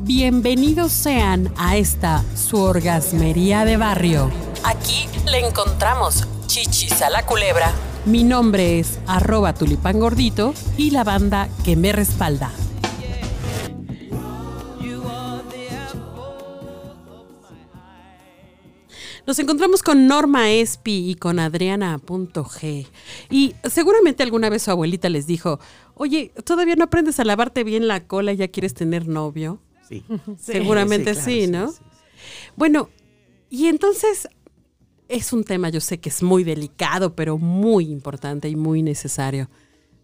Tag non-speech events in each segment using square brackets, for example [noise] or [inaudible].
Bienvenidos sean a esta su orgasmería de barrio. Aquí le encontramos chichis a la culebra. Mi nombre es arroba tulipán gordito y la banda que me respalda. Nos encontramos con Norma Espi y con Adriana.g. Y seguramente alguna vez su abuelita les dijo, oye, ¿todavía no aprendes a lavarte bien la cola y ya quieres tener novio? [laughs] Sí. Seguramente claro, sí, ¿no? Bueno, y entonces es un tema, yo sé que es muy delicado, pero muy importante y muy necesario.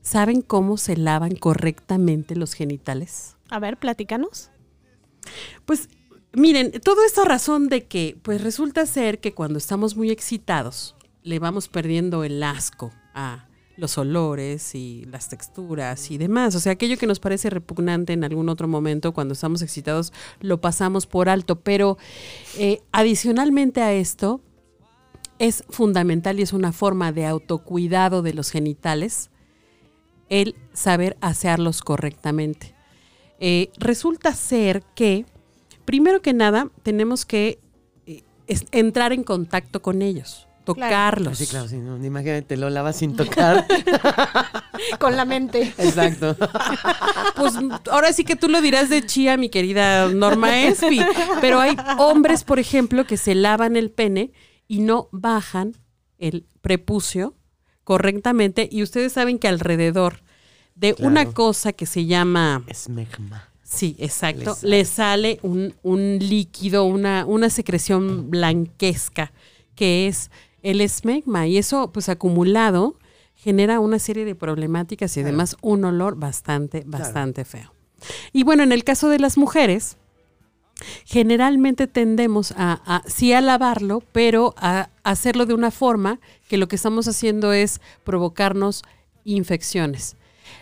¿Saben cómo se lavan correctamente los genitales? A ver, platícanos. Pues miren, todo esto a razón de que, pues resulta ser que cuando estamos muy excitados, le vamos perdiendo el asco a los olores y las texturas y demás. O sea, aquello que nos parece repugnante en algún otro momento cuando estamos excitados, lo pasamos por alto. Pero eh, adicionalmente a esto, es fundamental y es una forma de autocuidado de los genitales el saber asearlos correctamente. Eh, resulta ser que, primero que nada, tenemos que eh, entrar en contacto con ellos, tocarlos. Sí, claro, sí, no, imagínate, lo lavas sin tocar. [laughs] Con la mente. Exacto. [laughs] Pues ahora sí que tú lo dirás de chía, mi querida Norma Espi. Pero hay hombres, por ejemplo, que se lavan el pene y no bajan el prepucio correctamente. Y ustedes saben que alrededor de una cosa que se llama Esmegma. Sí, exacto. Le Le sale, un, un líquido, una, una secreción blanquesca, que es el esmegma. Y eso, pues acumulado, genera una serie de problemáticas y además un olor bastante, bastante feo. Y bueno, en el caso de las mujeres, generalmente tendemos a, a sí a lavarlo, pero a hacerlo de una forma que lo que estamos haciendo es provocarnos infecciones.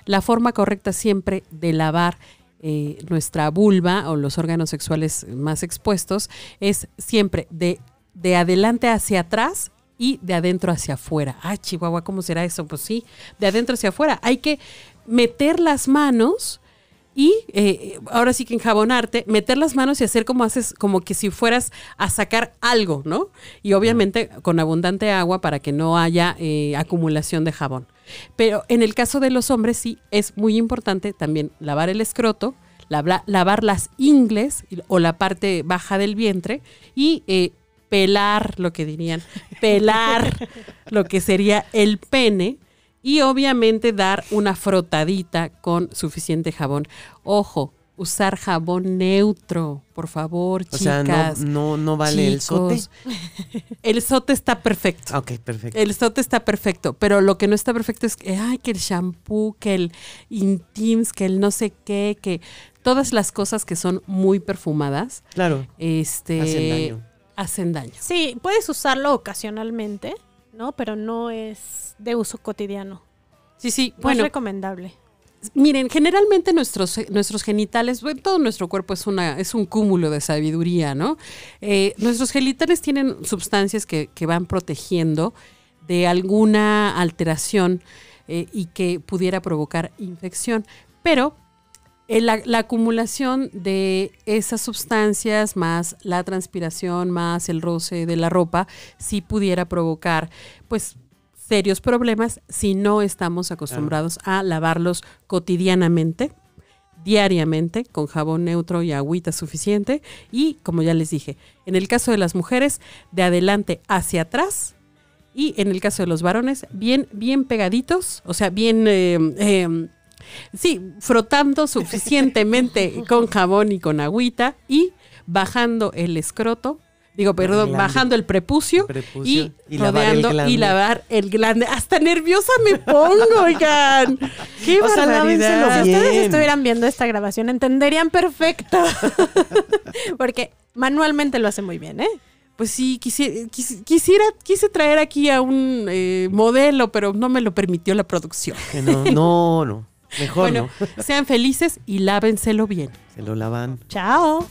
La forma correcta siempre de lavar eh, nuestra vulva o los órganos sexuales más expuestos es siempre de, de adelante hacia atrás y de adentro hacia afuera. Ah, Chihuahua, ¿cómo será eso? Pues sí, de adentro hacia afuera. Hay que meter las manos y eh, ahora sí que enjabonarte, meter las manos y hacer como haces, como que si fueras a sacar algo, ¿no? Y obviamente con abundante agua para que no haya eh, acumulación de jabón. Pero en el caso de los hombres sí es muy importante también lavar el escroto, lavar las ingles o la parte baja del vientre y eh, pelar, lo que dirían, pelar lo que sería el pene y obviamente dar una frotadita con suficiente jabón. Ojo, usar jabón neutro, por favor, O chicas. sea, no, no, no vale el sote. El sote está perfecto. Ok, perfecto. El sote está perfecto, pero lo que no está perfecto es que, ay, que el shampoo, que el Intims, que el no sé qué, que todas las cosas que son muy perfumadas, Claro. este, Hacen daño. Hacen daño. Sí, puedes usarlo ocasionalmente, ¿no? Pero no es de uso cotidiano. Sí, sí, No es bueno, recomendable. miren, generalmente nuestros, nuestros genitales, bueno, todo nuestro cuerpo es, una, es un cúmulo de sabiduría, ¿no? Eh, nuestros genitales tienen sustancias que, que van protegiendo de alguna alteración eh, y que pudiera provocar infección. Pero eh, la, la acumulación de esas sustancias, más la transpiración, más el roce de la ropa, sí pudiera provocar, pues, serios problemas si no estamos acostumbrados a lavarlos cotidianamente, diariamente, con jabón neutro y agüita suficiente. Y, como ya les dije, en el caso de las mujeres, de adelante hacia atrás. Y en el caso de los varones, bien, bien pegaditos, o sea, bien eh, eh, Sí, frotando suficientemente [laughs] con jabón y con agüita y bajando el escroto, digo, perdón, bajando el prepucio, Prepucio y, y lavar el rodeando y glande. lavar el glande. Hasta nerviosa me pongo, oigan. Qué O sea, barbaridad. Si ustedes estuvieran viendo esta grabación, entenderían perfecto. [laughs] Porque manualmente lo hace muy bien, ¿eh? Pues sí, quisi- quis- quisiera, quise traer aquí a un eh, modelo, pero no me lo permitió la producción. No, no. Mejor Bueno, no. [laughs] sean felices y lávenselo bien. Se lo lavan. Chao.